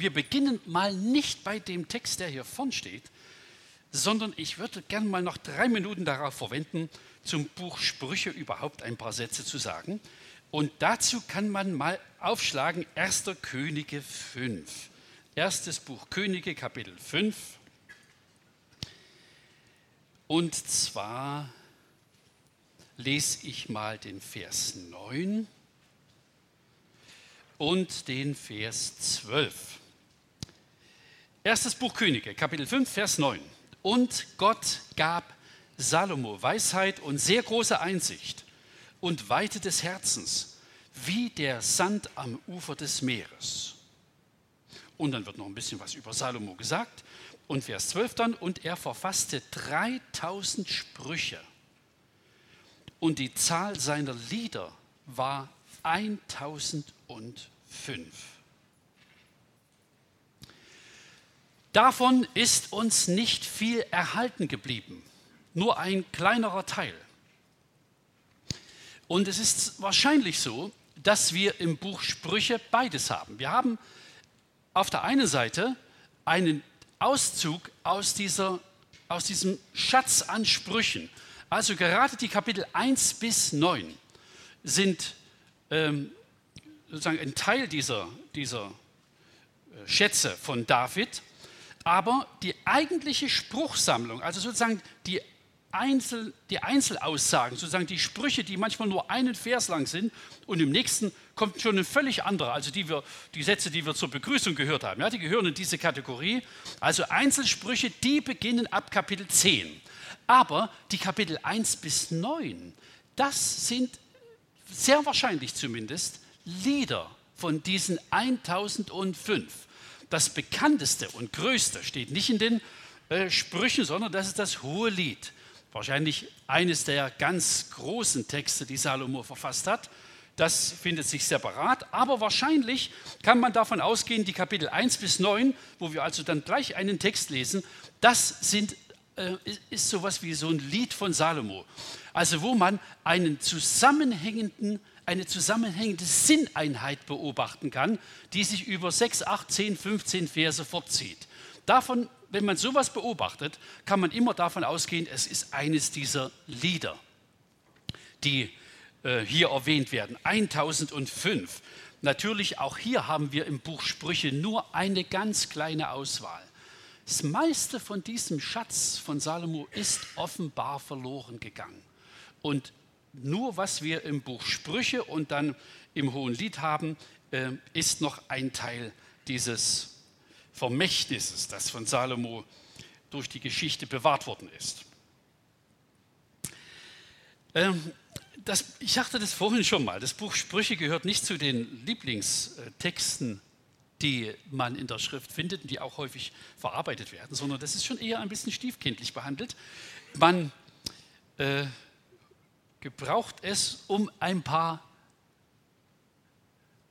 Wir beginnen mal nicht bei dem Text, der hier vorn steht, sondern ich würde gerne mal noch drei Minuten darauf verwenden, zum Buch Sprüche überhaupt ein paar Sätze zu sagen. Und dazu kann man mal aufschlagen 1. Könige 5. Erstes Buch Könige, Kapitel 5. Und zwar lese ich mal den Vers 9 und den Vers 12. Erstes Buch Könige, Kapitel 5, Vers 9. Und Gott gab Salomo Weisheit und sehr große Einsicht und Weite des Herzens, wie der Sand am Ufer des Meeres. Und dann wird noch ein bisschen was über Salomo gesagt. Und Vers 12 dann, und er verfasste 3000 Sprüche. Und die Zahl seiner Lieder war 1005. Davon ist uns nicht viel erhalten geblieben, nur ein kleinerer Teil. Und es ist wahrscheinlich so, dass wir im Buch Sprüche beides haben. Wir haben auf der einen Seite einen Auszug aus, dieser, aus diesem Schatz an Sprüchen. Also gerade die Kapitel 1 bis 9 sind ähm, sozusagen ein Teil dieser, dieser äh, Schätze von David. Aber die eigentliche Spruchsammlung, also sozusagen die, Einzel, die Einzelaussagen, sozusagen die Sprüche, die manchmal nur einen Vers lang sind und im nächsten kommt schon ein völlig anderer, also die, wir, die Sätze, die wir zur Begrüßung gehört haben, ja, die gehören in diese Kategorie. Also Einzelsprüche, die beginnen ab Kapitel 10. Aber die Kapitel 1 bis 9, das sind sehr wahrscheinlich zumindest Lieder von diesen 1005 das bekannteste und größte steht nicht in den äh, Sprüchen, sondern das ist das Hohe Lied. Wahrscheinlich eines der ganz großen Texte, die Salomo verfasst hat. Das findet sich separat, aber wahrscheinlich kann man davon ausgehen, die Kapitel 1 bis 9, wo wir also dann gleich einen Text lesen, das sind, äh, ist sowas wie so ein Lied von Salomo. Also wo man einen zusammenhängenden eine zusammenhängende Sinneinheit beobachten kann, die sich über 6, 8, 10, 15 Verse fortzieht. Davon, wenn man sowas beobachtet, kann man immer davon ausgehen, es ist eines dieser Lieder, die äh, hier erwähnt werden. 1005. Natürlich, auch hier haben wir im Buch Sprüche nur eine ganz kleine Auswahl. Das meiste von diesem Schatz von Salomo ist offenbar verloren gegangen. Und nur was wir im Buch Sprüche und dann im Hohen Lied haben, äh, ist noch ein Teil dieses Vermächtnisses, das von Salomo durch die Geschichte bewahrt worden ist. Ähm, das, ich sagte das vorhin schon mal, das Buch Sprüche gehört nicht zu den Lieblingstexten, die man in der Schrift findet und die auch häufig verarbeitet werden, sondern das ist schon eher ein bisschen stiefkindlich behandelt. Man äh, gebraucht es, um ein paar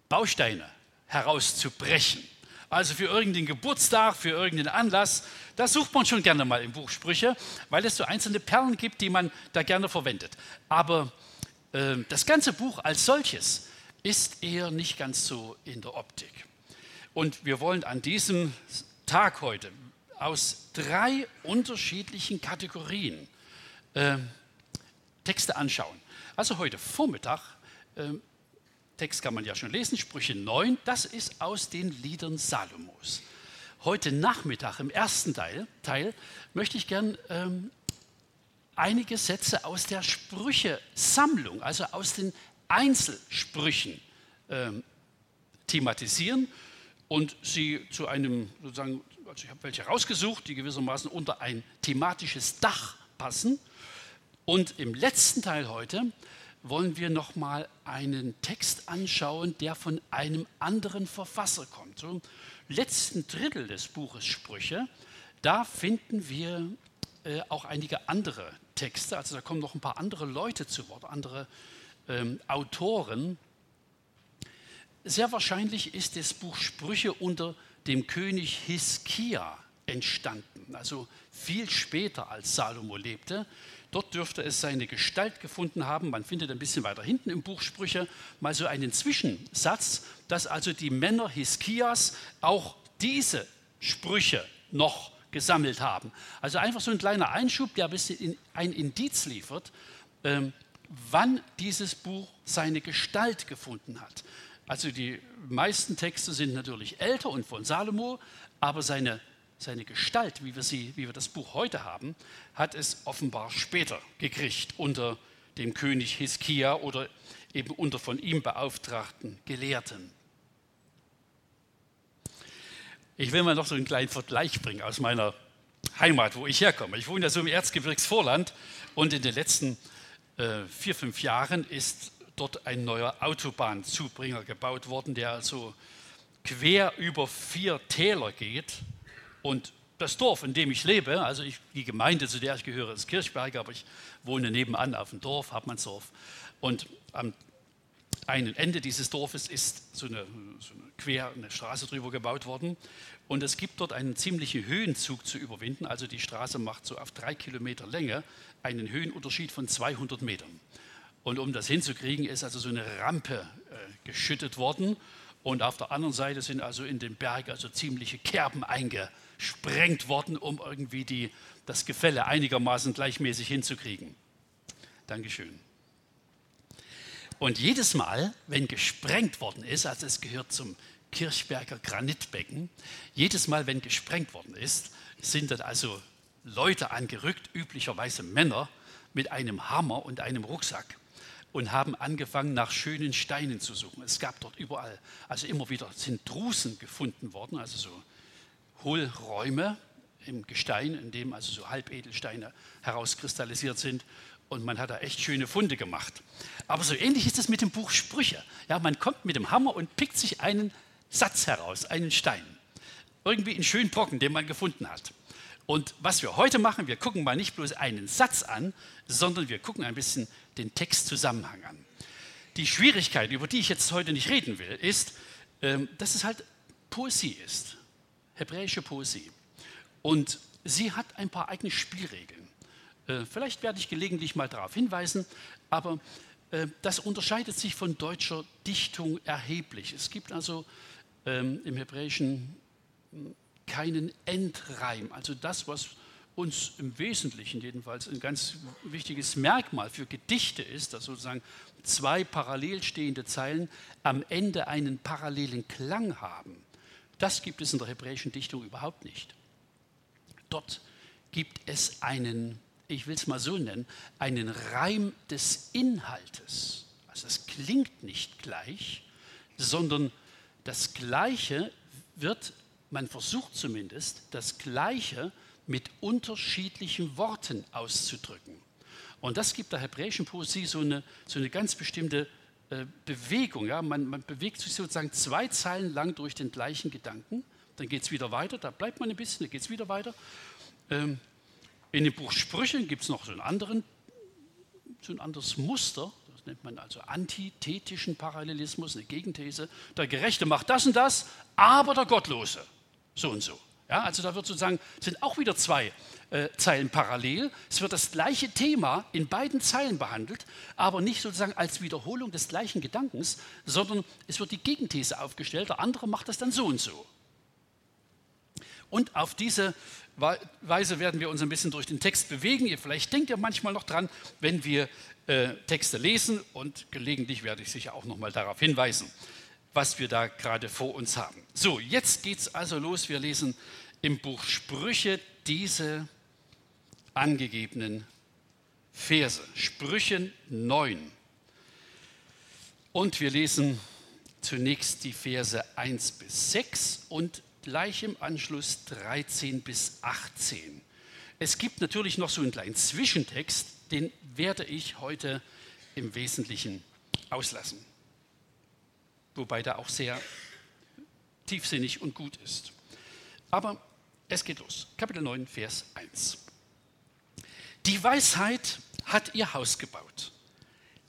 Bausteine herauszubrechen. Also für irgendeinen Geburtstag, für irgendeinen Anlass, das sucht man schon gerne mal im Buch Sprüche, weil es so einzelne Perlen gibt, die man da gerne verwendet. Aber äh, das ganze Buch als solches ist eher nicht ganz so in der Optik. Und wir wollen an diesem Tag heute aus drei unterschiedlichen Kategorien äh, Texte anschauen. Also heute Vormittag, äh, Text kann man ja schon lesen, Sprüche 9, das ist aus den Liedern Salomos. Heute Nachmittag im ersten Teil, Teil möchte ich gern ähm, einige Sätze aus der Sprüche-Sammlung, also aus den Einzelsprüchen ähm, thematisieren und sie zu einem, sozusagen, also ich habe welche rausgesucht, die gewissermaßen unter ein thematisches Dach passen. Und im letzten Teil heute wollen wir noch mal einen Text anschauen, der von einem anderen Verfasser kommt. Im letzten Drittel des Buches Sprüche, da finden wir äh, auch einige andere Texte. Also da kommen noch ein paar andere Leute zu Wort, andere ähm, Autoren. Sehr wahrscheinlich ist das Buch Sprüche unter dem König Hiskia entstanden, also viel später als Salomo lebte. Dort dürfte es seine Gestalt gefunden haben. Man findet ein bisschen weiter hinten im Buch Sprüche mal so einen Zwischensatz, dass also die Männer Hiskias auch diese Sprüche noch gesammelt haben. Also einfach so ein kleiner Einschub, der ein bisschen ein Indiz liefert, ähm, wann dieses Buch seine Gestalt gefunden hat. Also die meisten Texte sind natürlich älter und von Salomo, aber seine, seine Gestalt, wie wir, sie, wie wir das Buch heute haben, hat es offenbar später gekriegt unter dem König Hiskia oder eben unter von ihm beauftragten Gelehrten. Ich will mal noch so einen kleinen Vergleich bringen aus meiner Heimat, wo ich herkomme. Ich wohne ja so im Erzgebirgsvorland und in den letzten äh, vier, fünf Jahren ist dort ein neuer Autobahnzubringer gebaut worden, der also quer über vier Täler geht. Und das Dorf, in dem ich lebe, also ich, die Gemeinde, zu der ich gehöre, ist Kirchberg, aber ich wohne nebenan auf dem Dorf, Habmannsdorf. Und am einen Ende dieses Dorfes ist so eine, so eine quer eine Straße drüber gebaut worden. Und es gibt dort einen ziemlichen Höhenzug zu überwinden. Also die Straße macht so auf drei Kilometer Länge einen Höhenunterschied von 200 Metern. Und um das hinzukriegen, ist also so eine Rampe äh, geschüttet worden. Und auf der anderen Seite sind also in den Berg also ziemliche Kerben eingesprengt worden, um irgendwie die, das Gefälle einigermaßen gleichmäßig hinzukriegen. Dankeschön. Und jedes Mal, wenn gesprengt worden ist, also es gehört zum Kirchberger Granitbecken, jedes Mal, wenn gesprengt worden ist, sind dann also Leute angerückt, üblicherweise Männer, mit einem Hammer und einem Rucksack und haben angefangen, nach schönen Steinen zu suchen. Es gab dort überall, also immer wieder sind Drusen gefunden worden, also so Hohlräume im Gestein, in dem also so Halbedelsteine herauskristallisiert sind und man hat da echt schöne Funde gemacht. Aber so ähnlich ist es mit dem Buch Sprüche. Ja, man kommt mit dem Hammer und pickt sich einen Satz heraus, einen Stein. Irgendwie einen schönen Brocken, den man gefunden hat. Und was wir heute machen, wir gucken mal nicht bloß einen Satz an, sondern wir gucken ein bisschen den Textzusammenhang an. Die Schwierigkeit, über die ich jetzt heute nicht reden will, ist, ähm, dass es halt Poesie ist, hebräische Poesie. Und sie hat ein paar eigene Spielregeln. Äh, vielleicht werde ich gelegentlich mal darauf hinweisen, aber äh, das unterscheidet sich von deutscher Dichtung erheblich. Es gibt also ähm, im Hebräischen keinen Endreim, also das, was uns im Wesentlichen jedenfalls ein ganz wichtiges Merkmal für Gedichte ist, dass sozusagen zwei parallel stehende Zeilen am Ende einen parallelen Klang haben. Das gibt es in der hebräischen Dichtung überhaupt nicht. Dort gibt es einen ich will es mal so nennen, einen Reim des Inhaltes. Also es klingt nicht gleich, sondern das Gleiche wird, man versucht zumindest, das Gleiche mit unterschiedlichen Worten auszudrücken. Und das gibt der hebräischen Poesie so eine, so eine ganz bestimmte äh, Bewegung. Ja? Man, man, bewegt sich sozusagen zwei Zeilen lang durch den gleichen Gedanken, dann geht es wieder weiter, da bleibt man ein bisschen, dann geht es wieder weiter. Ähm, in dem Buch Sprüchen gibt es noch so, einen anderen, so ein anderes Muster, das nennt man also antithetischen Parallelismus, eine Gegenthese. Der Gerechte macht das und das, aber der Gottlose so und so. Ja, also da wird sozusagen, sind auch wieder zwei äh, Zeilen parallel. Es wird das gleiche Thema in beiden Zeilen behandelt, aber nicht sozusagen als Wiederholung des gleichen Gedankens, sondern es wird die Gegenthese aufgestellt, der andere macht das dann so und so. Und auf diese Weise werden wir uns ein bisschen durch den Text bewegen. Ihr vielleicht denkt ihr manchmal noch dran, wenn wir äh, Texte lesen und gelegentlich werde ich sicher auch noch mal darauf hinweisen, was wir da gerade vor uns haben. So, jetzt geht es also los. Wir lesen im Buch Sprüche diese angegebenen Verse. Sprüche 9. Und wir lesen zunächst die Verse 1 bis 6 und gleich im Anschluss 13 bis 18. Es gibt natürlich noch so einen kleinen Zwischentext, den werde ich heute im Wesentlichen auslassen. Wobei der auch sehr tiefsinnig und gut ist. Aber es geht los. Kapitel 9, Vers 1. Die Weisheit hat ihr Haus gebaut,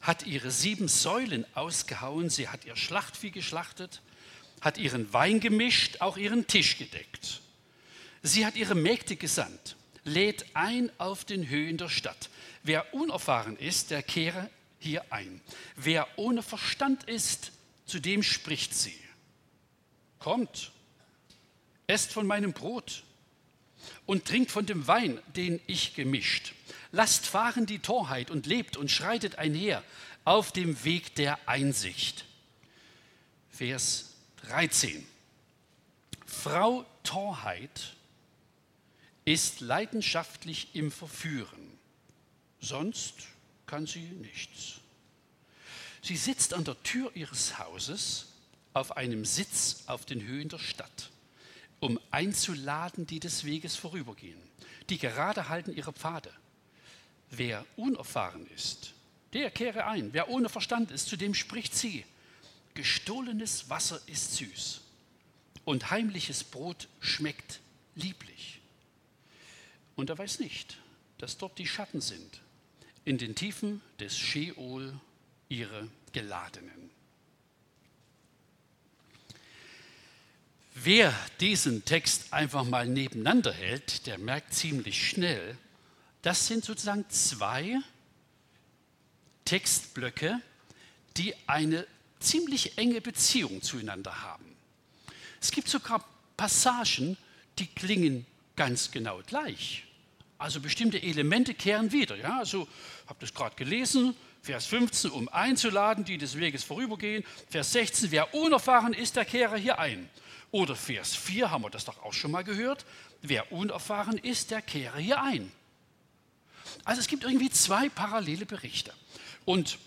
hat ihre sieben Säulen ausgehauen, sie hat ihr Schlachtvieh geschlachtet, hat ihren Wein gemischt, auch ihren Tisch gedeckt. Sie hat ihre Mägde gesandt, lädt ein auf den Höhen der Stadt. Wer unerfahren ist, der kehre hier ein. Wer ohne Verstand ist, zu dem spricht sie. Kommt, esst von meinem Brot und trinkt von dem Wein, den ich gemischt. Lasst fahren die Torheit und lebt und schreitet einher auf dem Weg der Einsicht. Vers 13. Frau Torheit ist leidenschaftlich im Verführen, sonst kann sie nichts. Sie sitzt an der Tür ihres Hauses auf einem Sitz auf den Höhen der Stadt, um einzuladen, die des Weges vorübergehen, die gerade halten ihre Pfade. Wer unerfahren ist, der kehre ein. Wer ohne Verstand ist, zu dem spricht sie. Gestohlenes Wasser ist süß und heimliches Brot schmeckt lieblich. Und er weiß nicht, dass dort die Schatten sind, in den Tiefen des Sheol ihre Geladenen. Wer diesen Text einfach mal nebeneinander hält, der merkt ziemlich schnell, das sind sozusagen zwei Textblöcke, die eine ziemlich enge Beziehung zueinander haben. Es gibt sogar Passagen, die klingen ganz genau gleich. Also bestimmte Elemente kehren wieder. Ja, also habt es gerade gelesen, Vers 15, um einzuladen, die des Weges vorübergehen. Vers 16, wer unerfahren ist, der kehre hier ein. Oder Vers 4, haben wir das doch auch schon mal gehört, wer unerfahren ist, der kehre hier ein. Also es gibt irgendwie zwei parallele Berichte. Und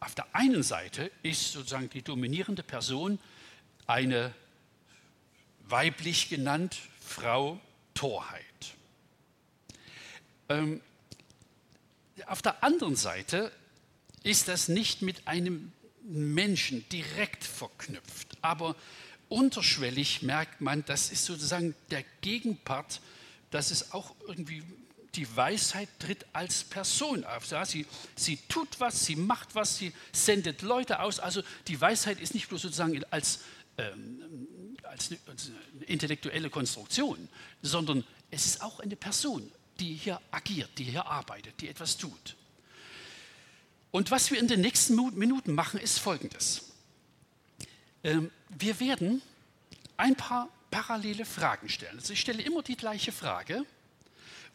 auf der einen Seite ist sozusagen die dominierende Person eine weiblich genannt Frau Torheit. Ähm, auf der anderen Seite ist das nicht mit einem Menschen direkt verknüpft, aber unterschwellig merkt man, das ist sozusagen der Gegenpart, dass es auch irgendwie die Weisheit tritt als Person auf. Ja, sie, sie tut was, sie macht was, sie sendet Leute aus. Also die Weisheit ist nicht bloß sozusagen als, ähm, als, eine, als eine intellektuelle Konstruktion, sondern es ist auch eine Person, die hier agiert, die hier arbeitet, die etwas tut. Und was wir in den nächsten Minuten machen, ist Folgendes. Ähm, wir werden ein paar parallele Fragen stellen. Also ich stelle immer die gleiche Frage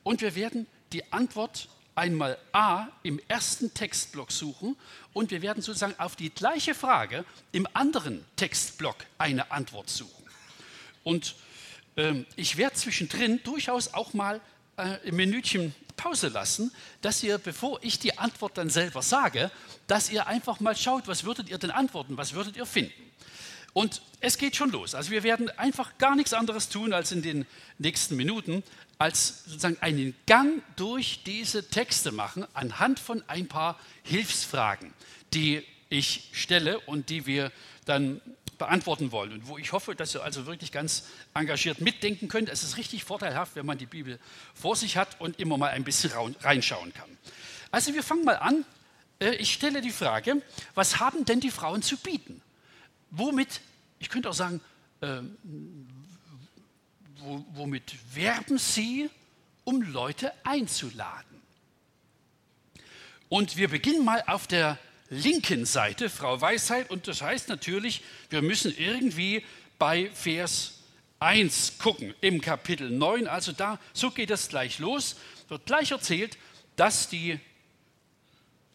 und wir werden die Antwort einmal A im ersten Textblock suchen und wir werden sozusagen auf die gleiche Frage im anderen Textblock eine Antwort suchen. Und ähm, ich werde zwischendrin durchaus auch mal äh, ein Minütchen Pause lassen, dass ihr, bevor ich die Antwort dann selber sage, dass ihr einfach mal schaut, was würdet ihr denn antworten, was würdet ihr finden. Und es geht schon los. Also wir werden einfach gar nichts anderes tun, als in den nächsten Minuten, als sozusagen einen Gang durch diese Texte machen, anhand von ein paar Hilfsfragen, die ich stelle und die wir dann beantworten wollen und wo ich hoffe, dass ihr also wirklich ganz engagiert mitdenken könnt. Es ist richtig vorteilhaft, wenn man die Bibel vor sich hat und immer mal ein bisschen reinschauen kann. Also wir fangen mal an. Äh, ich stelle die Frage, was haben denn die Frauen zu bieten? Womit, ich könnte auch sagen, ähm, womit werben sie, um Leute einzuladen? Und wir beginnen mal auf der linken Seite, Frau Weisheit. Und das heißt natürlich, wir müssen irgendwie bei Vers 1 gucken im Kapitel 9. Also da, so geht es gleich los. Wird gleich erzählt, dass die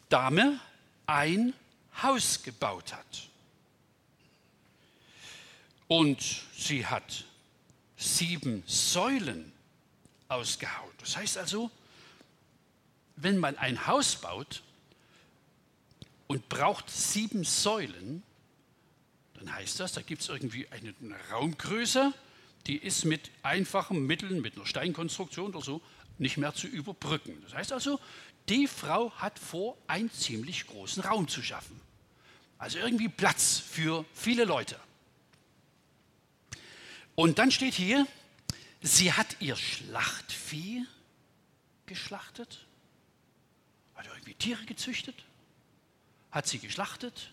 Dame ein Haus gebaut hat. Und sie hat sieben Säulen ausgehauen. Das heißt also, wenn man ein Haus baut, und braucht sieben Säulen, dann heißt das, da gibt es irgendwie eine, Raumgröße, die ist mit einfachen Mitteln, mit einer Steinkonstruktion oder so, nicht mehr zu überbrücken. Das heißt also, die Frau hat vor, einen ziemlich großen Raum zu schaffen. Also irgendwie Platz für viele Leute. Und dann steht hier, sie hat ihr Schlachtvieh geschlachtet, also irgendwie Tiere gezüchtet hat sie geschlachtet,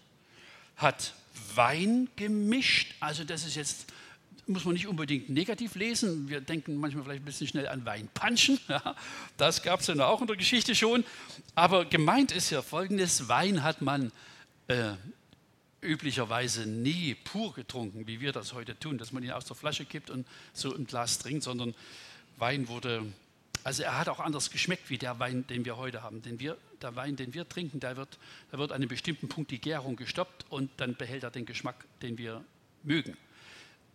hat Wein gemischt. Also das ist jetzt, muss man nicht unbedingt negativ lesen. Wir denken manchmal vielleicht ein bisschen schnell an Weinpanschen. Ja, das gab es ja auch in der Geschichte schon. Aber gemeint ist ja folgendes, Wein hat man äh, üblicherweise nie pur getrunken, wie wir das heute tun, dass man ihn aus der Flasche kippt und so im Glas trinkt, sondern Wein wurde, also er hat auch anders geschmeckt wie der Wein, den wir heute haben. Denn wir, der Wein, den wir trinken, da wird, da wird an einem bestimmten Punkt die Gärung gestoppt und dann behält er den Geschmack, den wir mögen.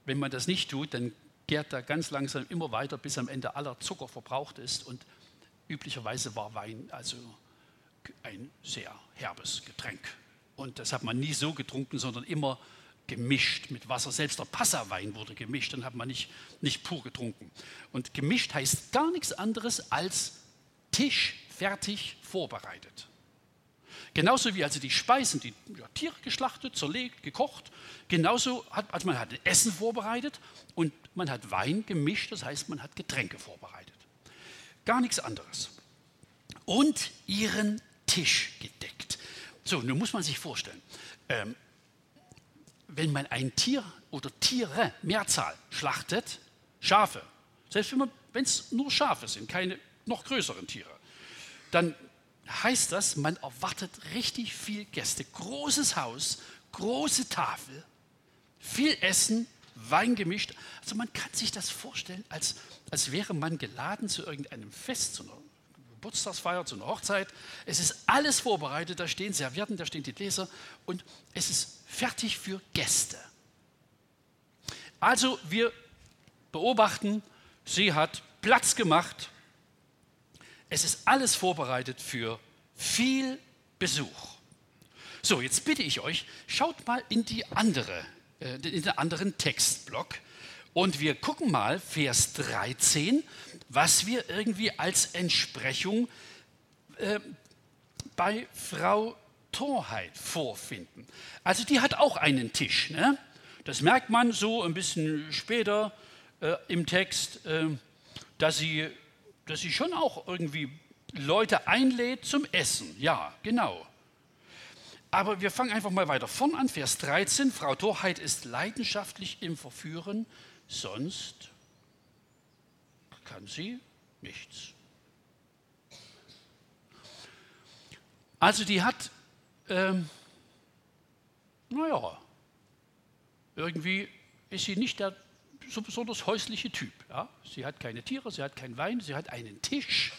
Wenn man das nicht tut, dann gärt er ganz langsam immer weiter, bis am Ende aller Zucker verbraucht ist. Und üblicherweise war Wein also ein sehr herbes Getränk. Und das hat man nie so getrunken, sondern immer gemischt mit Wasser. Selbst der Passawein wurde gemischt, dann hat man nicht, nicht pur getrunken. Und gemischt heißt gar nichts anderes als Tisch fertig vorbereitet. Genauso wie also die Speisen, die ja, Tiere geschlachtet, zerlegt, gekocht, genauso hat also man hat Essen vorbereitet und man hat Wein gemischt, das heißt man hat Getränke vorbereitet. Gar nichts anderes. Und ihren Tisch gedeckt. So, nun muss man sich vorstellen, ähm, wenn man ein Tier oder Tiere, Mehrzahl, schlachtet, Schafe, selbst wenn es nur Schafe sind, keine noch größeren Tiere, dann heißt das, man erwartet richtig viel Gäste. Großes Haus, große Tafel, viel Essen, Wein gemischt. Also man kann sich das vorstellen, als, als wäre man geladen zu irgendeinem Fest, zu einer Geburtstagsfeier, zu einer Hochzeit. Es ist alles vorbereitet, da stehen Servietten, da stehen die Gläser und es ist fertig für Gäste. Also wir beobachten, sie hat Platz gemacht. Es ist alles vorbereitet für viel Besuch. So, jetzt bitte ich euch, schaut mal in, die andere, äh, in den anderen Textblock und wir gucken mal Vers 13 was wir irgendwie als Entsprechung äh, bei Frau Torheit vorfinden. Also die hat auch einen Tisch. Ne? Das merkt man so ein bisschen später äh, im Text, äh, dass, sie, dass sie schon auch irgendwie Leute einlädt zum Essen. Ja, genau. Aber wir fangen einfach mal weiter vorn an, Vers 13. Frau Torheit ist leidenschaftlich im Verführen, sonst kann sie nichts. Also die hat, ähm, naja, irgendwie ist sie nicht der so besonders häusliche Typ. Ja? Sie hat keine Tiere, sie hat keinen Wein, sie hat einen Tisch,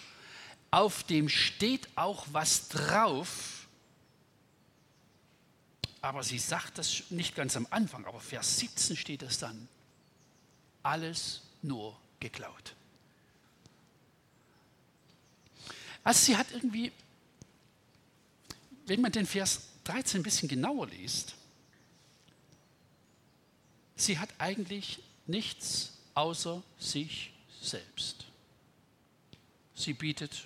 auf dem steht auch was drauf. Aber sie sagt das nicht ganz am Anfang, aber Vers 17 steht es dann. Alles nur geklaut. Also sie hat irgendwie, wenn man den Vers 13 ein bisschen genauer liest, sie hat eigentlich nichts außer sich selbst. Sie bietet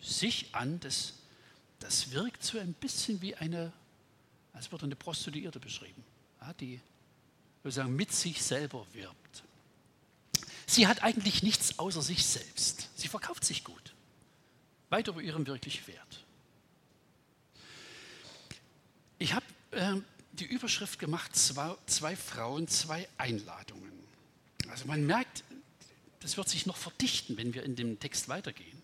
sich an, das, das wirkt so ein bisschen wie eine, als würde eine Prostituierte beschrieben, die sozusagen mit sich selber wirbt. Sie hat eigentlich nichts außer sich selbst. Sie verkauft sich gut weit über ihrem wirklichen Wert. Ich habe äh, die Überschrift gemacht, zwei, zwei Frauen, zwei Einladungen. Also man merkt, das wird sich noch verdichten, wenn wir in dem Text weitergehen.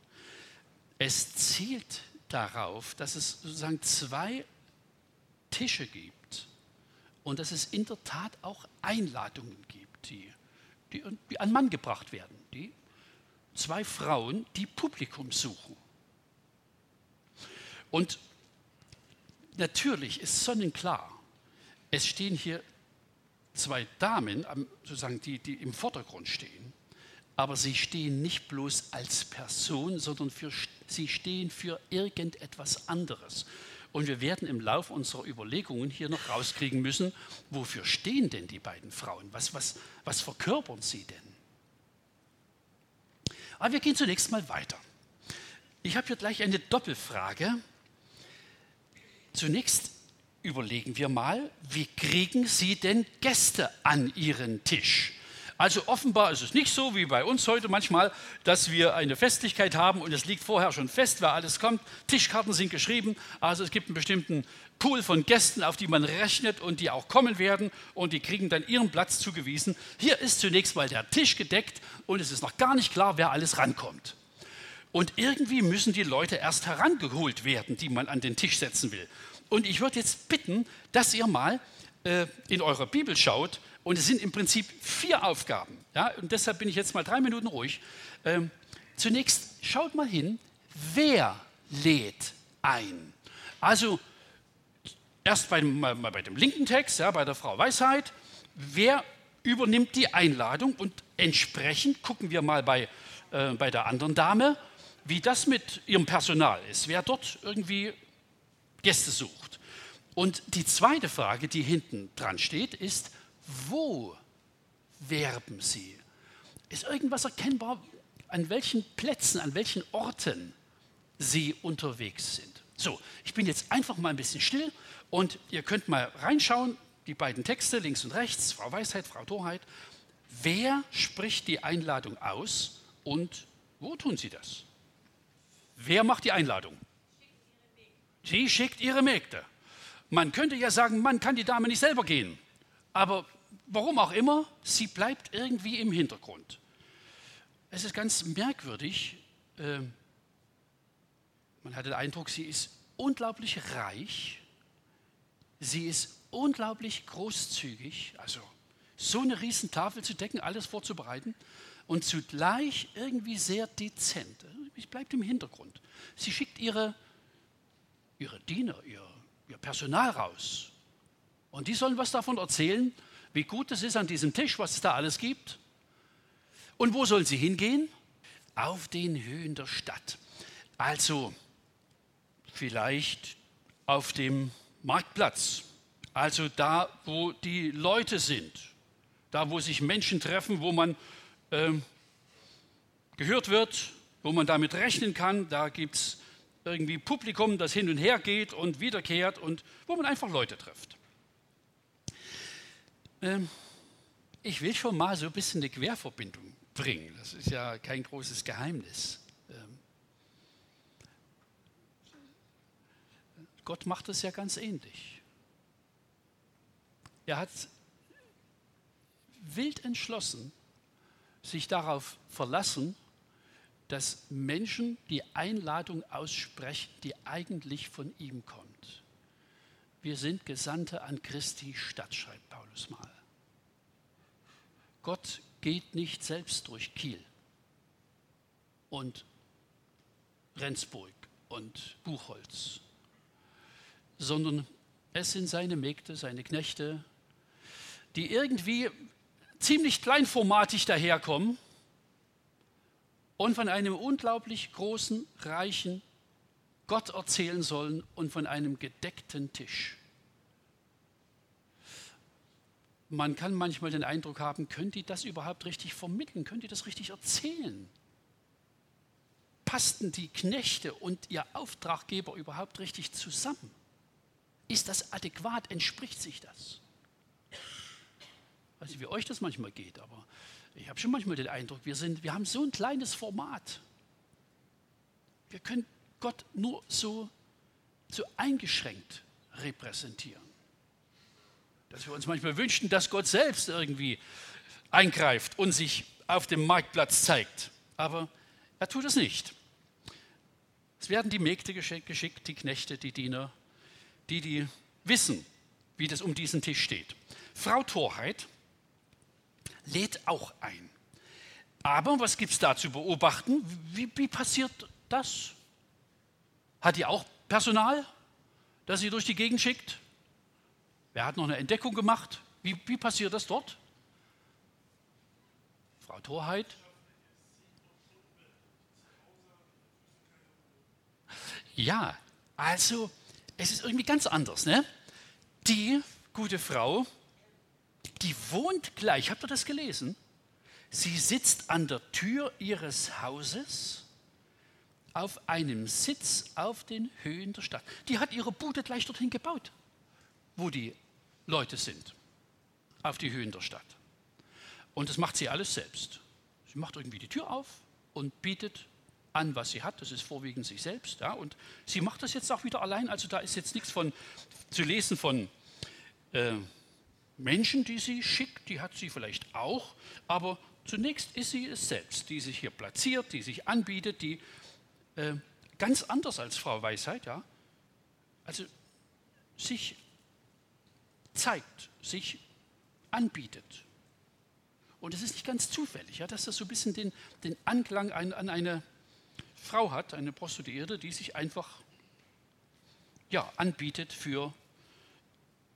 Es zielt darauf, dass es sozusagen zwei Tische gibt und dass es in der Tat auch Einladungen gibt, die, die, die an Mann gebracht werden. Die zwei Frauen, die Publikum suchen. Und natürlich ist sonnenklar, es stehen hier zwei Damen, sozusagen die, die im Vordergrund stehen, aber sie stehen nicht bloß als Person, sondern für, sie stehen für irgendetwas anderes. Und wir werden im Laufe unserer Überlegungen hier noch rauskriegen müssen, wofür stehen denn die beiden Frauen? Was, was, was verkörpern sie denn? Aber wir gehen zunächst mal weiter. Ich habe hier gleich eine Doppelfrage Zunächst überlegen wir mal, wie kriegen Sie denn Gäste an Ihren Tisch? Also offenbar ist es nicht so wie bei uns heute manchmal, dass wir eine Festlichkeit haben und es liegt vorher schon fest, wer alles kommt. Tischkarten sind geschrieben, also es gibt einen bestimmten Pool von Gästen, auf die man rechnet und die auch kommen werden und die kriegen dann ihren Platz zugewiesen. Hier ist zunächst mal der Tisch gedeckt und es ist noch gar nicht klar, wer alles rankommt. Und irgendwie müssen die Leute erst herangeholt werden, die man an den Tisch setzen will. Und ich würde jetzt bitten, dass ihr mal äh, in eurer Bibel schaut. Und es sind im Prinzip vier Aufgaben. Ja? Und deshalb bin ich jetzt mal drei Minuten ruhig. Ähm, zunächst schaut mal hin, wer lädt ein. Also erst bei, mal, mal bei dem linken Text, ja, bei der Frau Weisheit, wer übernimmt die Einladung und entsprechend gucken wir mal bei, äh, bei der anderen Dame, wie das mit ihrem Personal ist, wer dort irgendwie Gäste sucht. Und die zweite Frage, die hinten dran steht, ist, wo werben Sie? Ist irgendwas erkennbar, an welchen Plätzen, an welchen Orten Sie unterwegs sind? So, ich bin jetzt einfach mal ein bisschen still und ihr könnt mal reinschauen, die beiden Texte links und rechts, Frau Weisheit, Frau Torheit. Wer spricht die Einladung aus und wo tun Sie das? Wer macht die Einladung? Sie schickt ihre Mägde. Man könnte ja sagen, man kann die Dame nicht selber gehen. Aber warum auch immer, sie bleibt irgendwie im Hintergrund. Es ist ganz merkwürdig. Äh, man hat den Eindruck, sie ist unglaublich reich. Sie ist unglaublich großzügig. Also so eine riesen Tafel zu decken, alles vorzubereiten und zugleich irgendwie sehr dezent. Sie bleibt im Hintergrund. Sie schickt ihre, ihre Diener, ihr, ihr Personal raus. Und die sollen was davon erzählen, wie gut es ist an diesem Tisch, was es da alles gibt. Und wo sollen sie hingehen? Auf den Höhen der Stadt. Also vielleicht auf dem Marktplatz. Also da, wo die Leute sind. Da, wo sich Menschen treffen, wo man äh, gehört wird, wo man damit rechnen kann. Da gibt es irgendwie Publikum, das hin und her geht und wiederkehrt und wo man einfach Leute trifft. Ähm, ich will schon mal so ein bisschen eine Querverbindung bringen. Das ist ja kein großes Geheimnis. Ähm, Gott macht es ja ganz ähnlich. Er hat wild entschlossen sich darauf verlassen, dass Menschen die Einladung aussprechen, die eigentlich von ihm kommt. Wir sind Gesandte an Christi Stadt, schreibt Paulus mal. Gott geht nicht selbst durch Kiel und Rendsburg und Buchholz, sondern es sind seine Mägde, seine Knechte, die irgendwie ziemlich kleinformatig daherkommen und von einem unglaublich großen, reichen Gott erzählen sollen und von einem gedeckten Tisch. Man kann manchmal den Eindruck haben, können die das überhaupt richtig vermitteln? Können die das richtig erzählen? Passten die Knechte und ihr Auftraggeber überhaupt richtig zusammen? Ist das adäquat? Entspricht sich das? Ich weiß nicht, wie euch das manchmal geht, aber ich habe schon manchmal den Eindruck, wir, sind, wir haben so ein kleines Format. Wir können Gott nur so, so eingeschränkt repräsentieren. Dass wir uns manchmal wünschen, dass Gott selbst irgendwie eingreift und sich auf dem Marktplatz zeigt. Aber er tut es nicht. Es werden die Mägde geschickt, die Knechte, die Diener, die, die wissen, wie das um diesen Tisch steht. Frau Torheit lädt auch ein. Aber was gibt es da zu beobachten? Wie, wie passiert das? Hat die auch Personal, das sie durch die Gegend schickt? Wer hat noch eine Entdeckung gemacht? Wie, wie passiert das dort? Frau Torheit? Ja, also es ist irgendwie ganz anders. Ne? Die gute Frau die wohnt gleich. Habt ihr das gelesen? Sie sitzt an der Tür ihres Hauses auf einem Sitz auf den Höhen der Stadt. Die hat ihre Bude gleich dorthin gebaut, wo die Leute sind, auf die Höhen der Stadt. Und das macht sie alles selbst. Sie macht irgendwie die Tür auf und bietet an, was sie hat. Das ist vorwiegend sich selbst. Ja. Und sie macht das jetzt auch wieder allein. Also da ist jetzt nichts von zu lesen von äh, Menschen, die sie schickt, die hat sie vielleicht auch, aber zunächst ist sie es selbst, die sich hier platziert, die sich anbietet, die äh, ganz anders als Frau Weisheit, ja. Also sich zeigt, sich anbietet. Und es ist nicht ganz zufällig, ja, dass das so ein bisschen den, den Anklang an, an eine Frau hat, eine Prostituierte, die sich einfach ja, anbietet für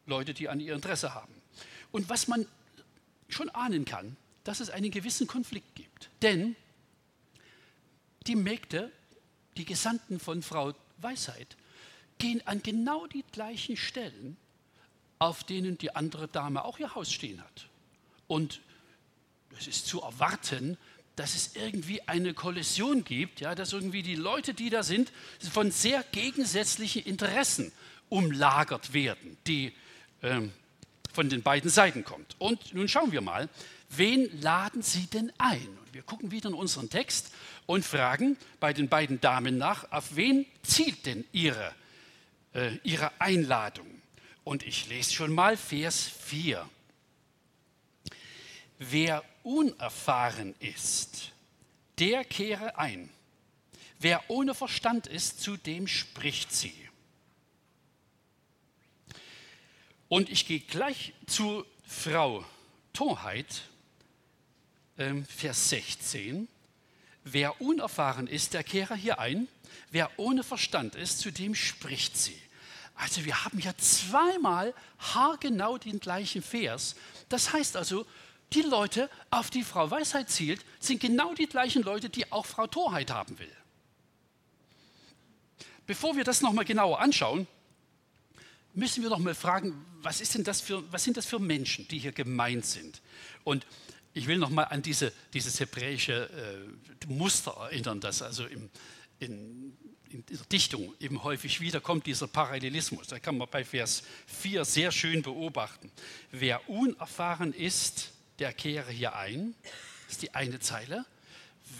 Leute, die an ihr Interesse haben. Und was man schon ahnen kann, dass es einen gewissen Konflikt gibt. Denn die Mägde, die Gesandten von Frau Weisheit, gehen an genau die gleichen Stellen, auf denen die andere Dame auch ihr Haus stehen hat. Und es ist zu erwarten, dass es irgendwie eine Kollision gibt, ja, dass irgendwie die Leute, die da sind, von sehr gegensätzlichen Interessen umlagert werden, die ähm, von den beiden Seiten kommt. Und nun schauen wir mal, wen laden Sie denn ein? Und wir gucken wieder in unseren Text und fragen bei den beiden Damen nach, auf wen zielt denn ihre, äh, ihre Einladung? Und ich lese schon mal Vers 4. Wer unerfahren ist, der kehre ein. Wer ohne Verstand ist, zu dem spricht sie. Und ich gehe gleich zu Frau Torheit, ähm, Vers 16. Wer unerfahren ist, der kehre hier ein. Wer ohne Verstand ist, zu dem spricht sie. Also wir haben ja zweimal haargenau den gleichen Vers. Das heißt also, die Leute, auf die Frau Weisheit zielt, sind genau die gleichen Leute, die auch Frau Torheit haben will. Bevor wir das nochmal genauer anschauen, müssen wir noch mal fragen, was, ist denn das für, was sind das für Menschen, die hier gemeint sind? Und ich will noch mal an diese, dieses hebräische äh, Muster erinnern, das also im, in, in dieser Dichtung eben häufig wiederkommt, dieser Parallelismus. Da kann man bei Vers 4 sehr schön beobachten. Wer unerfahren ist, der kehre hier ein. Das ist die eine Zeile.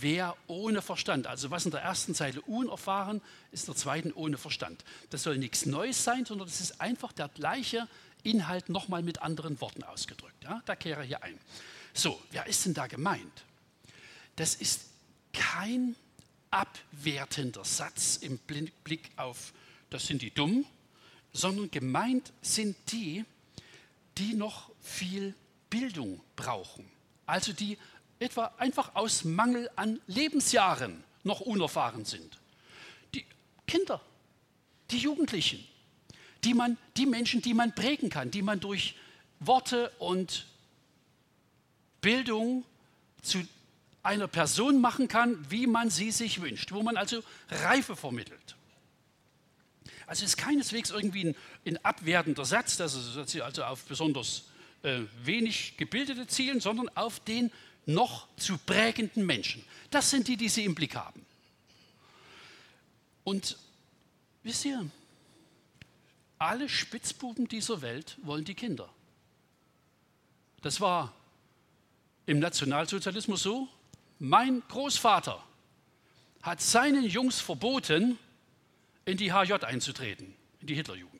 Wer ohne Verstand, also was in der ersten Zeile unerfahren, ist der zweiten ohne Verstand. Das soll nichts Neues sein, sondern das ist einfach der gleiche Inhalt nochmal mit anderen Worten ausgedrückt. Ja, da kehre hier ein. So, wer ist denn da gemeint? Das ist kein abwertender Satz im Blick auf, das sind die Dummen, sondern gemeint sind die, die noch viel Bildung brauchen. Also die etwa einfach aus Mangel an Lebensjahren noch unerfahren sind. Kinder, die Jugendlichen, die, man, die Menschen, die man prägen kann, die man durch Worte und Bildung zu einer Person machen kann, wie man sie sich wünscht, wo man also Reife vermittelt. Also es ist keineswegs irgendwie ein, ein abwertender Satz, dass es also auf besonders äh, wenig Gebildete zielen, sondern auf den noch zu prägenden Menschen. Das sind die, die sie im Blick haben. Und wisst ihr, alle Spitzbuben dieser Welt wollen die Kinder. Das war im Nationalsozialismus so. Mein Großvater hat seinen Jungs verboten, in die HJ einzutreten, in die Hitlerjugend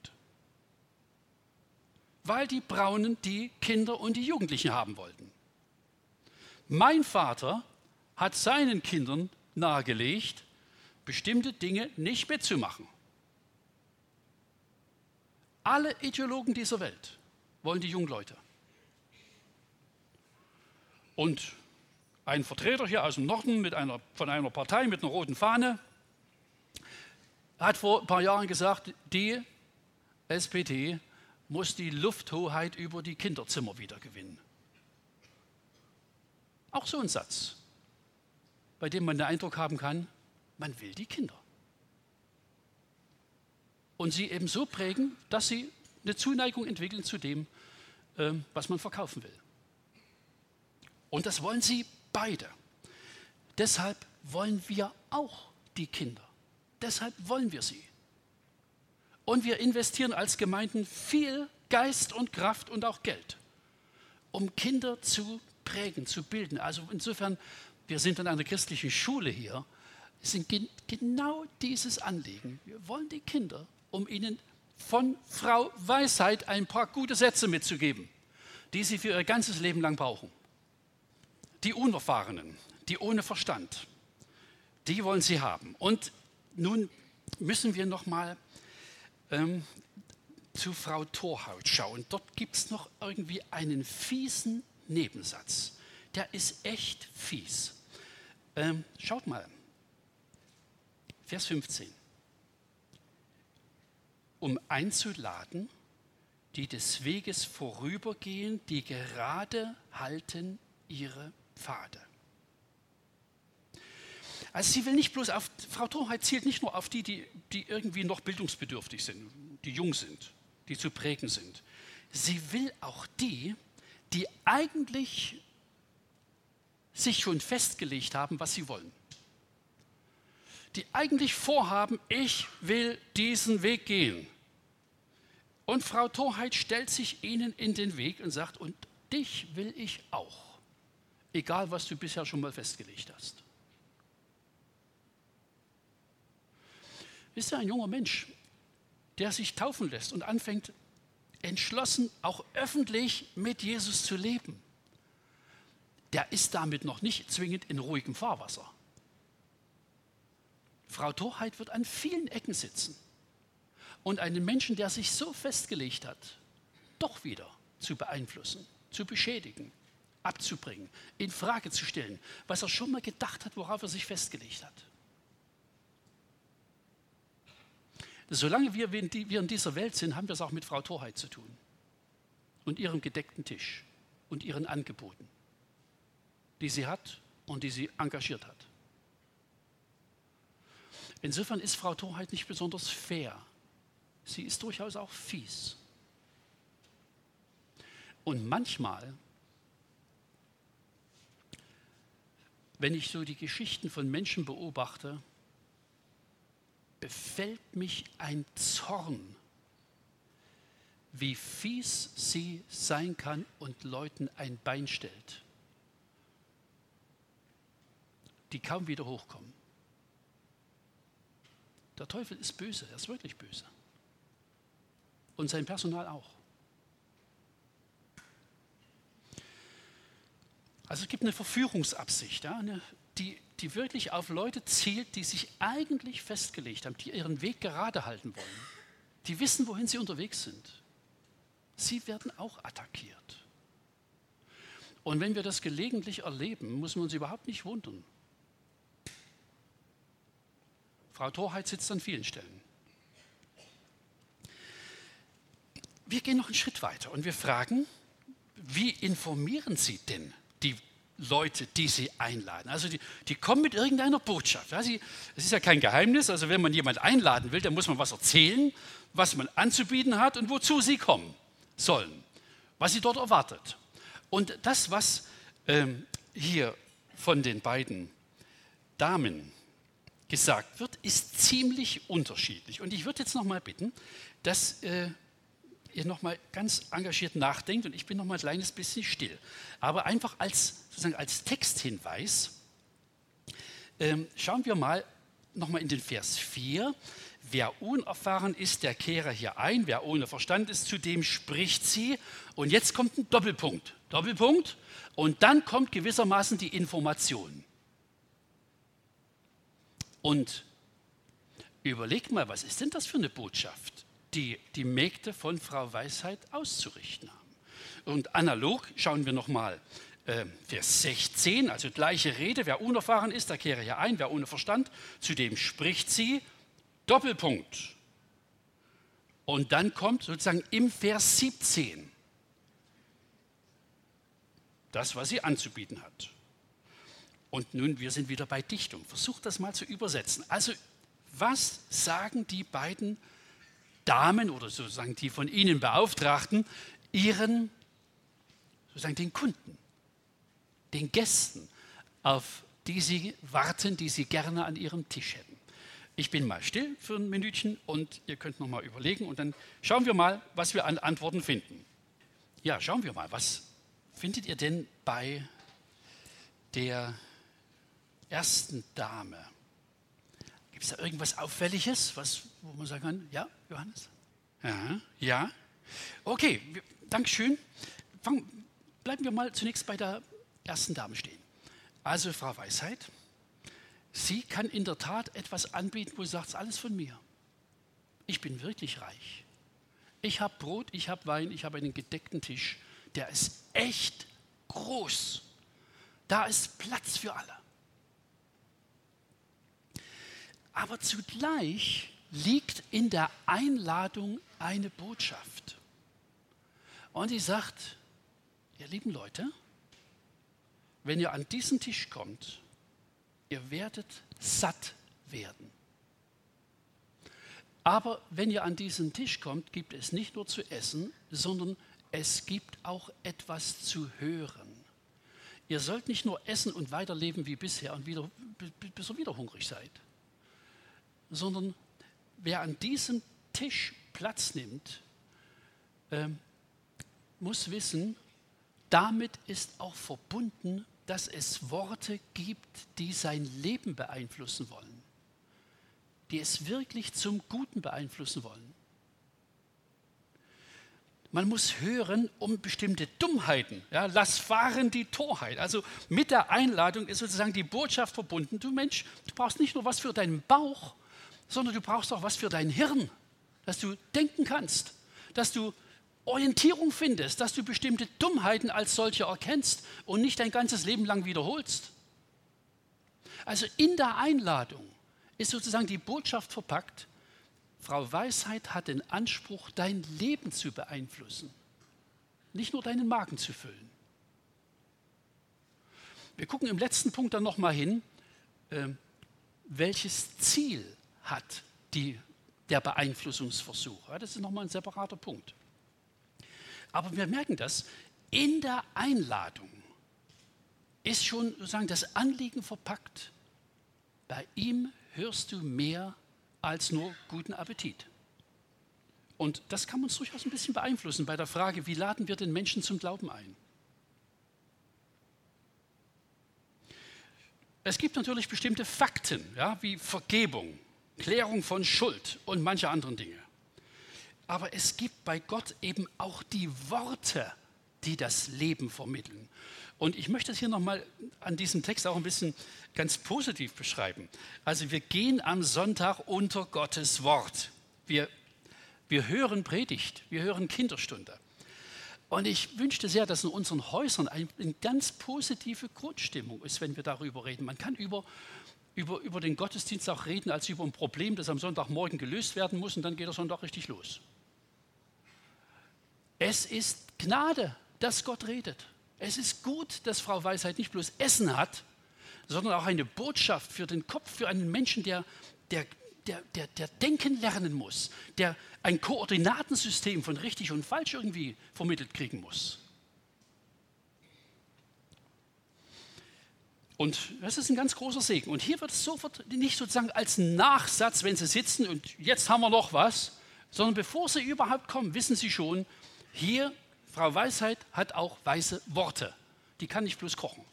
weil die Braunen die Kinder und die Jugendlichen haben wollten. Mein Vater hat seinen Kindern nahegelegt, bestimmte Dinge nicht mitzumachen. Alle Ideologen dieser Welt wollen die jungen Leute. Und ein Vertreter hier aus dem Norden mit einer, von einer Partei mit einer roten Fahne hat vor ein paar Jahren gesagt, die SPD muss die Lufthoheit über die Kinderzimmer wiedergewinnen. Auch so ein Satz, bei dem man den Eindruck haben kann, man will die Kinder. Und sie eben so prägen, dass sie eine Zuneigung entwickeln zu dem, ähm, was man verkaufen will. Und das wollen sie beide. Deshalb wollen wir auch die Kinder. Deshalb wollen wir sie. Und wir investieren als Gemeinden viel Geist und Kraft und auch Geld, um Kinder zu prägen, zu bilden. Also insofern, wir sind in einer christlichen Schule hier, es sind gen genau dieses Anliegen. Wir wollen die Kinder, um ihnen von Frau Weisheit ein paar gute Sätze mitzugeben, die sie für ihr ganzes Leben lang brauchen. Die Unerfahrenen, die ohne Verstand, die wollen sie haben. Und nun müssen wir noch mal ähm, zu Frau Torhaut schauen. Dort gibt es noch irgendwie einen fiesen Nebensatz. Der ist echt fies. Ähm, schaut mal. Vers 15. Um einzuladen, die des Weges vorübergehen, die gerade halten ihre Pfade. Also sie will nicht bloß auf, Frau Torheit zielt nicht nur auf die, die, die irgendwie noch bildungsbedürftig sind, die jung sind, die zu prägen sind. Sie will auch die, die eigentlich sich schon festgelegt haben, was sie wollen. Die eigentlich vorhaben, ich will diesen Weg gehen. Und Frau Torheit stellt sich ihnen in den Weg und sagt, und dich will ich auch, egal was du bisher schon mal festgelegt hast. Wisst ihr, ein junger Mensch, der sich taufen lässt und anfängt, entschlossen, auch öffentlich mit Jesus zu leben, der ist damit noch nicht zwingend in ruhigem Fahrwasser. Frau Torheit wird an vielen Ecken sitzen und einen Menschen, der sich so festgelegt hat, doch wieder zu beeinflussen, zu beschädigen, abzubringen, in Frage zu stellen, was er schon mal gedacht hat, worauf er sich festgelegt hat. Solange wir in dieser Welt sind, haben wir es auch mit Frau Torheit zu tun und ihrem gedeckten Tisch und ihren Angeboten, die sie hat und die sie engagiert hat. Insofern ist Frau Torheit nicht besonders fair sie ist durchaus auch fies. Und manchmal, wenn ich so die Geschichten von Menschen beobachte, befällt mich ein Zorn, wie fies sie sein kann und Leuten ein Bein stellt, die kaum wieder hochkommen. Der Teufel ist böse, er ist wirklich böse und sein Personal auch. Also es gibt eine Verführungsabsicht, ja, eine, die, die wirklich auf Leute zielt, die sich eigentlich festgelegt haben, die ihren Weg gerade halten wollen, die wissen, wohin sie unterwegs sind. Sie werden auch attackiert. Und wenn wir das gelegentlich erleben, müssen wir uns überhaupt nicht wundern. Frau Torheit sitzt an vielen Stellen. wir gehen noch einen Schritt weiter und wir fragen, wie informieren Sie denn die Leute, die Sie einladen? Also die, die kommen mit irgendeiner Botschaft. Ja, sie, es ist ja kein Geheimnis, also wenn man jemanden einladen will, dann muss man was erzählen, was man anzubieten hat und wozu sie kommen sollen, was sie dort erwartet. Und das, was ähm, hier von den beiden Damen gesagt wird, ist ziemlich unterschiedlich. Und ich würde jetzt noch mal bitten, dass äh, ihr nochmal ganz engagiert nachdenkt und ich bin nochmal ein kleines bisschen still. Aber einfach als, sozusagen als Texthinweis ähm, schauen wir mal nochmal in den Vers 4. Wer unerfahren ist, der kehre hier ein. Wer ohne Verstand ist, zu dem spricht sie. Und jetzt kommt ein Doppelpunkt. Doppelpunkt. Und dann kommt gewissermaßen die Information. Und überlegt mal, was ist denn das für eine Botschaft? die die Mägde von Frau Weisheit auszurichten haben. Und analog schauen wir nochmal äh, Vers 16, also gleiche Rede, wer unerfahren ist, der kehre hier ein, wer ohne Verstand, zu dem spricht sie, Doppelpunkt. Und dann kommt sozusagen im Vers 17 das, was sie anzubieten hat. Und nun, wir sind wieder bei Dichtung. Versucht das mal zu übersetzen. Also, was sagen die beiden Damen oder sozusagen die von ihnen Beauftragten ihren, sozusagen den Kunden, den Gästen, auf die sie warten, die sie gerne an ihrem Tisch hätten. Ich bin mal still für ein Minütchen und ihr könnt noch mal überlegen und dann schauen wir mal, was wir an Antworten finden. Ja, schauen wir mal, was findet ihr denn bei der ersten Dame? Gibt es da irgendwas Auffälliges, was, wo man sagen kann, ja, Johannes? Ja, ja. Okay, Dankeschön. Bleiben wir mal zunächst bei der ersten Dame stehen. Also Frau Weisheit, sie kann in der Tat etwas anbieten, wo sie sagt, alles von mir. Ich bin wirklich reich. Ich habe Brot, ich habe Wein, ich habe einen gedeckten Tisch. Der ist echt groß. Da ist Platz für alle. Aber zugleich liegt in der Einladung eine Botschaft. Und sie sagt, ihr lieben Leute, wenn ihr an diesen Tisch kommt, ihr werdet satt werden. Aber wenn ihr an diesen Tisch kommt, gibt es nicht nur zu essen, sondern es gibt auch etwas zu hören. Ihr sollt nicht nur essen und weiterleben wie bisher und wieder, bis ihr wieder hungrig seid, sondern wer an diesem Tisch Platz nimmt, äh, muss wissen, damit ist auch verbunden, dass es Worte gibt, die sein Leben beeinflussen wollen die es wirklich zum Guten beeinflussen wollen. Man muss hören um bestimmte Dummheiten. Ja, lass fahren die Torheit. Also mit der Einladung ist sozusagen die Botschaft verbunden. Du Mensch, du brauchst nicht nur was für deinen Bauch, sondern du brauchst auch was für dein Hirn, dass du denken kannst, dass du Orientierung findest, dass du bestimmte Dummheiten als solche erkennst und nicht dein ganzes Leben lang wiederholst. Also in der Einladung ist sozusagen die Botschaft verpackt, Frau Weisheit hat den Anspruch, dein Leben zu beeinflussen, nicht nur deinen Magen zu füllen. Wir gucken im letzten Punkt dann nochmal hin, äh, welches Ziel hat die, der Beeinflussungsversuch. Ja, das ist nochmal ein separater Punkt. Aber wir merken das, in der Einladung ist schon sozusagen das Anliegen verpackt. Bei ihm hörst du mehr als nur guten Appetit. Und das kann uns durchaus ein bisschen beeinflussen bei der Frage, wie laden wir den Menschen zum Glauben ein? Es gibt natürlich bestimmte Fakten, ja, wie Vergebung, Klärung von Schuld und manche anderen Dinge. Aber es gibt bei Gott eben auch die Worte, die das Leben vermitteln. Und ich möchte es hier nochmal an diesem Text auch ein bisschen ganz positiv beschreiben. Also wir gehen am Sonntag unter Gottes Wort. Wir, wir hören Predigt, wir hören Kinderstunde. Und ich wünschte sehr, dass in unseren Häusern eine, ganz positive Grundstimmung ist, wenn wir darüber reden. Man kann über, über, über den Gottesdienst auch reden als über ein Problem, das am Sonntagmorgen gelöst werden muss und dann geht der Sonntag richtig los. Es ist Gnade, dass Gott redet. Es ist gut, dass Frau Weisheit nicht bloß Essen hat, sondern auch eine Botschaft für den Kopf, für einen Menschen, der, der, der, der, der denken lernen muss, der ein Koordinatensystem von richtig und falsch irgendwie vermittelt kriegen muss. Und das ist ein ganz großer Segen. Und hier wird es sofort nicht sozusagen als Nachsatz, wenn Sie sitzen und jetzt haben wir noch was, sondern bevor Sie überhaupt kommen, wissen Sie schon, hier Frau Weisheit hat auch weise Worte. Die kann nicht bloß kochen.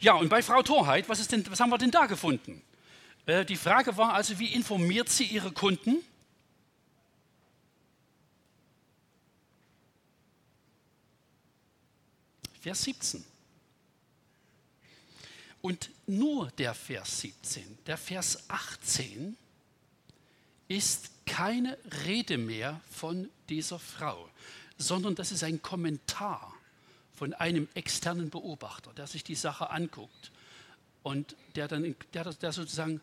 Ja, und bei Frau Torheit, was, denn, was haben wir denn da gefunden? Äh, die Frage war also, wie informiert sie ihre Kunden? Vers 17. Und nur der Vers 17, der Vers 18 ist keine Rede mehr von dieser Frau, sondern das ist ein Kommentar von einem externen Beobachter, der sich die Sache anguckt und der dann der, der sozusagen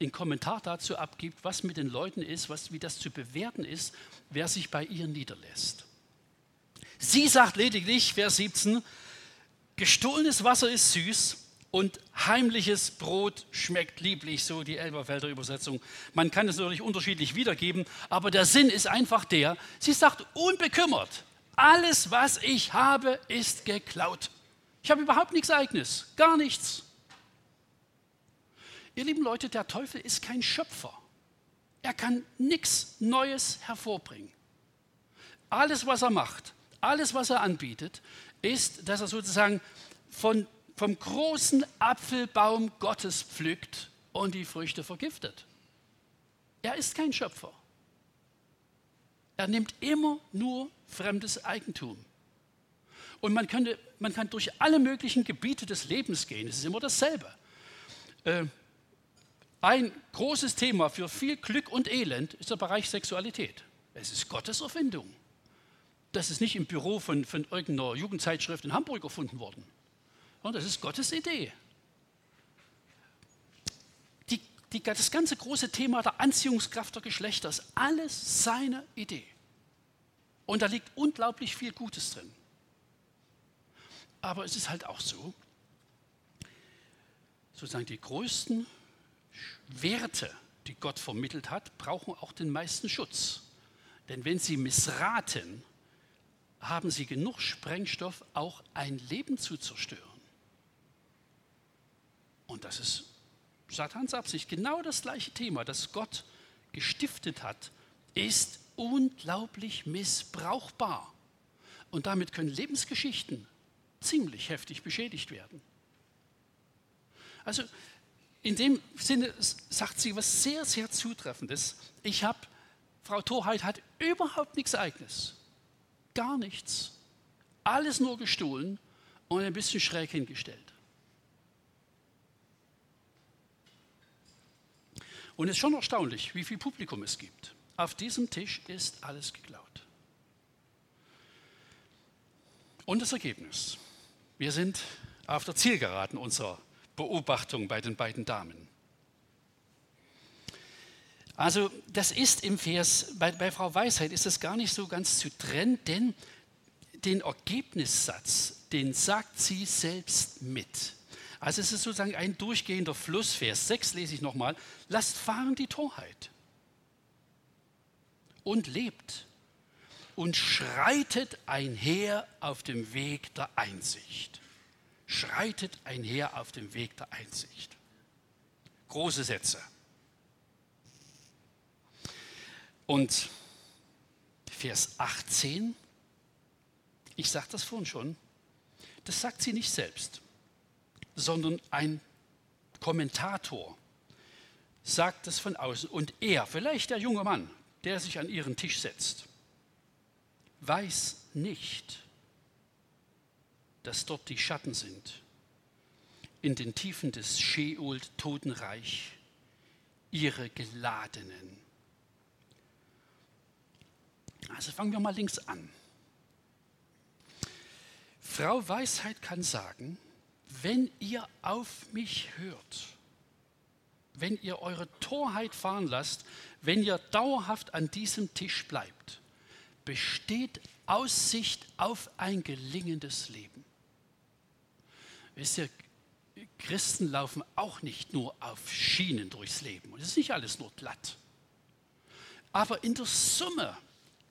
den Kommentar dazu abgibt, was mit den Leuten ist, was, wie das zu bewerten ist, wer sich bei ihr niederlässt. Sie sagt lediglich, Vers 17, gestohlenes Wasser ist süß, und heimliches Brot schmeckt lieblich, so die Elberfelder Übersetzung. Man kann es natürlich unterschiedlich wiedergeben, aber der Sinn ist einfach der, sie sagt unbekümmert, alles, was ich habe, ist geklaut. Ich habe überhaupt nichts eigenes, gar nichts. Ihr lieben Leute, der Teufel ist kein Schöpfer. Er kann nichts Neues hervorbringen. Alles, was er macht, alles, was er anbietet, ist, dass er sozusagen von vom großen Apfelbaum Gottes pflückt und die Früchte vergiftet. Er ist kein Schöpfer. Er nimmt immer nur fremdes Eigentum. Und man, könnte, man kann durch alle möglichen Gebiete des Lebens gehen. Es ist immer dasselbe. Äh, ein großes Thema für viel Glück und Elend ist der Bereich Sexualität. Es ist Gottes Erfindung. Das ist nicht im Büro von, von irgendeiner Jugendzeitschrift in Hamburg erfunden worden. Das ist Gottes Idee. Die, die, das ganze große Thema der Anziehungskraft der Geschlechter ist alles seine Idee. Und da liegt unglaublich viel Gutes drin. Aber es ist halt auch so, sozusagen die größten Werte, die Gott vermittelt hat, brauchen auch den meisten Schutz. Denn wenn sie missraten, haben sie genug Sprengstoff, auch ein Leben zu zerstören. Und das ist Satans Absicht. Genau das gleiche Thema, das Gott gestiftet hat, ist unglaublich missbrauchbar. Und damit können Lebensgeschichten ziemlich heftig beschädigt werden. Also in dem Sinne sagt sie was sehr, sehr Zutreffendes. Ich habe, Frau Torheit hat überhaupt nichts Eigenes. Gar nichts. Alles nur gestohlen und ein bisschen schräg hingestellt. Und es ist schon erstaunlich, wie viel Publikum es gibt. Auf diesem Tisch ist alles geklaut. Und das Ergebnis. Wir sind auf der Zielgeraden unserer Beobachtung bei den beiden Damen. Also das ist im Vers, bei, bei Frau Weisheit ist das gar nicht so ganz zu trennen, denn den Ergebnissatz, den sagt sie selbst mit. Also es ist sozusagen ein durchgehender Fluss. Vers 6 lese ich nochmal. Lasst fahren die Torheit und lebt und schreitet einher auf dem Weg der Einsicht. Schreitet einher auf dem Weg der Einsicht. Große Sätze. Und Vers 18, ich sagte das vorhin schon, das sagt sie nicht selbst, sondern ein Kommentator sagt es von außen. Und er, vielleicht der junge Mann, der sich an ihren Tisch setzt, weiß nicht, dass dort die Schatten sind, in den Tiefen des Sheol Totenreich, ihre Geladenen. Also fangen wir mal links an. Frau Weisheit kann sagen, wenn ihr auf mich hört, wenn ihr eure Torheit fahren lasst, wenn ihr dauerhaft an diesem Tisch bleibt, besteht Aussicht auf ein gelingendes Leben. Wisst ihr, Christen laufen auch nicht nur auf Schienen durchs Leben. Und es ist nicht alles nur glatt. Aber in der Summe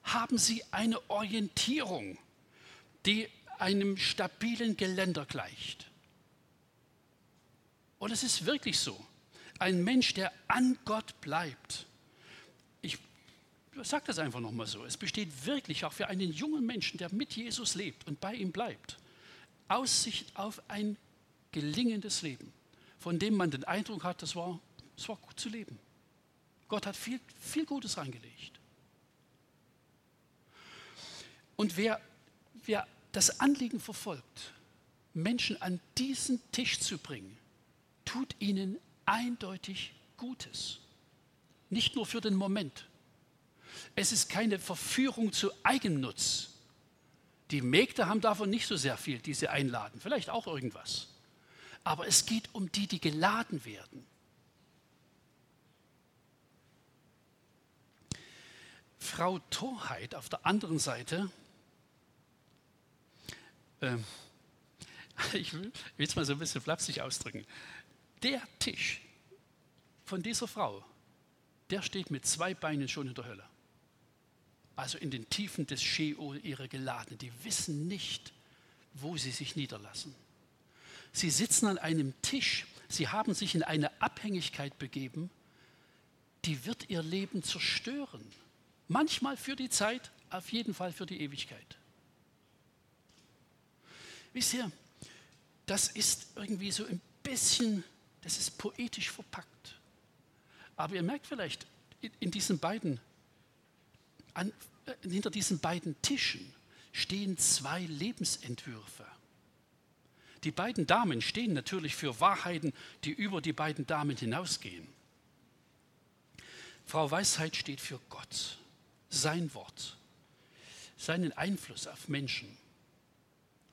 haben sie eine Orientierung, die einem stabilen Geländer gleicht. Und es ist wirklich so. Ein Mensch, der an Gott bleibt, ich sage das einfach nochmal so, es besteht wirklich auch für einen jungen Menschen, der mit Jesus lebt und bei ihm bleibt, Aussicht auf ein gelingendes Leben, von dem man den Eindruck hat, das war, das war gut zu leben. Gott hat viel, viel Gutes reingelegt. Und wer, wer das Anliegen verfolgt, Menschen an diesen Tisch zu bringen, tut ihnen eindeutig Gutes. Nicht nur für den Moment. Es ist keine Verführung zu Eigennutz. Die Mägde haben davon nicht so sehr viel, die sie einladen. Vielleicht auch irgendwas. Aber es geht um die, die geladen werden. Frau Torheit auf der anderen Seite, äh, ich will es mal so ein bisschen flapsig ausdrücken, der Tisch von dieser Frau, der steht mit zwei Beinen schon in der Hölle. Also in den Tiefen des Sheol ihre Geladenen. Die wissen nicht, wo sie sich niederlassen. Sie sitzen an einem Tisch, sie haben sich in eine Abhängigkeit begeben, die wird ihr Leben zerstören. Manchmal für die Zeit, auf jeden Fall für die Ewigkeit. Wisst ihr, das ist irgendwie so ein bisschen das ist poetisch verpackt. Aber ihr merkt vielleicht, in diesen beiden, an, äh, hinter diesen beiden Tischen stehen zwei Lebensentwürfe. Die beiden Damen stehen natürlich für Wahrheiten, die über die beiden Damen hinausgehen. Frau Weisheit steht für Gott. sein Wort, seinen Einfluss auf Menschen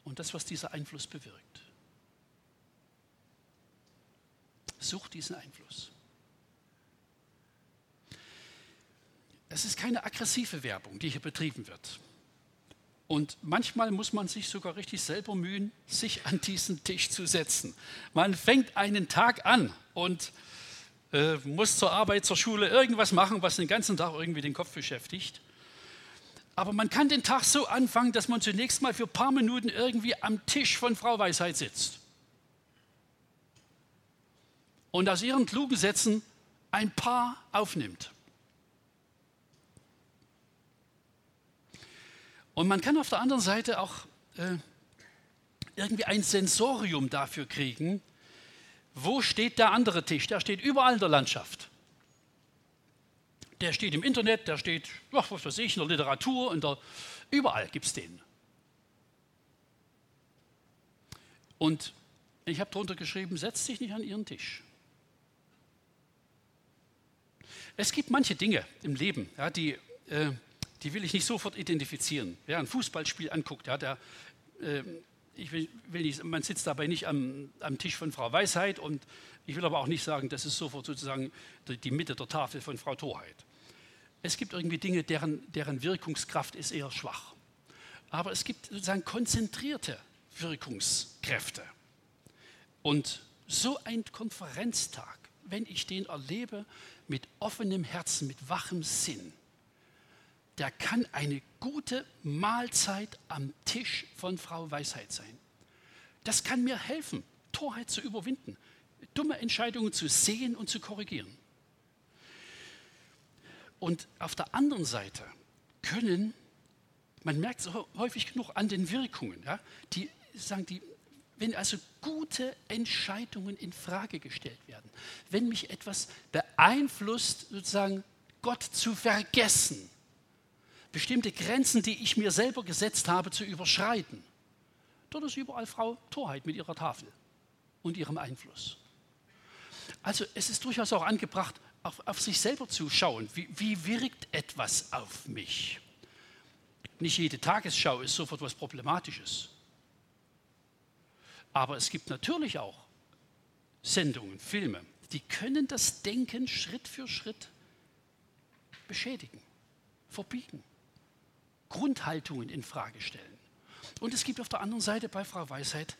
und das, was dieser Einfluss bewirkt. Such diesen Einfluss. Es ist keine aggressive Werbung, die hier betrieben wird. Und manchmal muss man sich sogar richtig selber mühen, sich an diesen Tisch zu setzen. Man fängt einen Tag an und äh, muss zur Arbeit, zur Schule irgendwas machen, was den ganzen Tag irgendwie den Kopf beschäftigt. Aber man kann den Tag so anfangen, dass man zunächst mal für ein paar Minuten irgendwie am Tisch von Frau Weisheit sitzt. Und aus ihren klugen Sätzen ein paar aufnimmt. Und man kann auf der anderen Seite auch äh, irgendwie ein Sensorium dafür kriegen, wo steht der andere Tisch? Der steht überall in der Landschaft. Der steht im Internet, der steht, was weiß ich, in der Literatur, in der, überall gibt es den. Und ich habe darunter geschrieben, setz dich nicht an ihren Tisch. Es gibt manche Dinge im Leben, ja, die, äh, die will ich nicht sofort identifizieren. Wer ein Fußballspiel anguckt, ja, der, äh, ich will, will, nicht, man sitzt dabei nicht am, am, Tisch von Frau Weisheit und ich will aber auch nicht sagen, das ist sofort sozusagen die Mitte der Tafel von Frau Torheit. Es gibt irgendwie Dinge, deren, deren Wirkungskraft ist eher schwach. Aber es gibt sozusagen konzentrierte Wirkungskräfte. Und so ein Konferenztag, wenn ich den erlebe mit offenem Herzen, mit wachem Sinn, der kann eine gute Mahlzeit am Tisch von Frau Weisheit sein. Das kann mir helfen, Torheit zu überwinden, dumme Entscheidungen zu sehen und zu korrigieren. Und auf der anderen Seite können, man merkt es häufig genug an den Wirkungen, ja, die sagen, die, wenn also gute Entscheidungen in Frage gestellt werden, wenn mich etwas beeinflusst, sozusagen Gott zu vergessen, bestimmte Grenzen, die ich mir selber gesetzt habe, zu überschreiten. Dort ist überall Frau Torheit mit ihrer Tafel und ihrem Einfluss. Also es ist durchaus auch angebracht, auf, auf sich selber zu schauen. Wie, wie wirkt etwas auf mich? Nicht jede Tagesschau ist sofort was Problematisches. Aber es gibt natürlich auch Sendungen, Filme, die können das Denken Schritt für Schritt beschädigen, verbiegen. Grundhaltungen in Frage stellen. Und es gibt auf der anderen Seite bei Frau Weisheit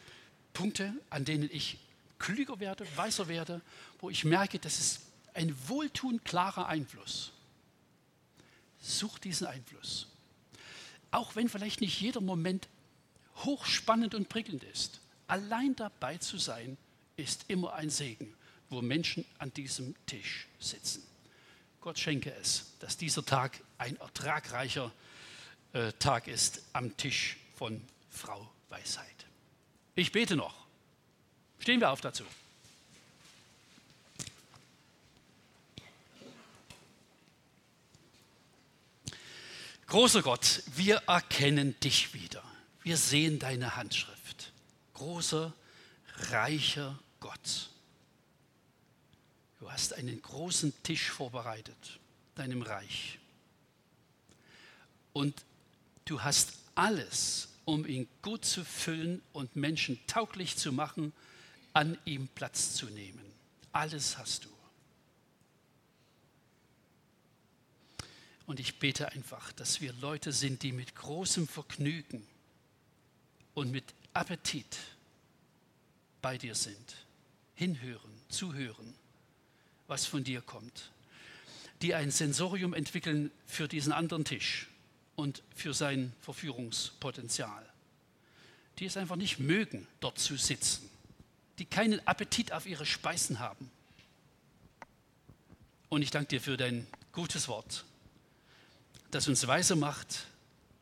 Punkte, an denen ich klüger werde, weiser werde, wo ich merke, das ist ein wohltuend klarer Einfluss. Such diesen Einfluss. Auch wenn vielleicht nicht jeder Moment hochspannend und prickelnd ist, allein dabei zu sein, ist immer ein Segen, wo Menschen an diesem Tisch sitzen. Gott schenke es, dass dieser Tag ein ertragreicher äh, Tag ist am Tisch von Frau Weisheit. Ich bete noch. Stehen wir auf dazu. Großer Gott, wir erkennen dich wieder. Wir sehen deine Handschrift. Großer, reicher Gott. Du hast einen großen Tisch vorbereitet, deinem Reich. Und Du hast alles, um ihn gut zu füllen und Menschen tauglich zu machen, an ihm Platz zu nehmen. Alles hast du. Und ich bete einfach, dass wir Leute sind, die mit großem Vergnügen und mit Appetit bei dir sind, hinhören, zuhören, was von dir kommt, die ein Sensorium entwickeln für diesen anderen Tisch, und für sein Verführungspotenzial. Die es einfach nicht mögen, dort zu sitzen, die keinen Appetit auf ihre Speisen haben. Und ich danke dir für dein gutes Wort, das uns weise macht,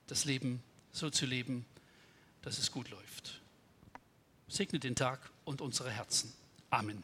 das Leben so zu leben, dass es gut läuft. Segne den Tag und unsere Herzen. Amen.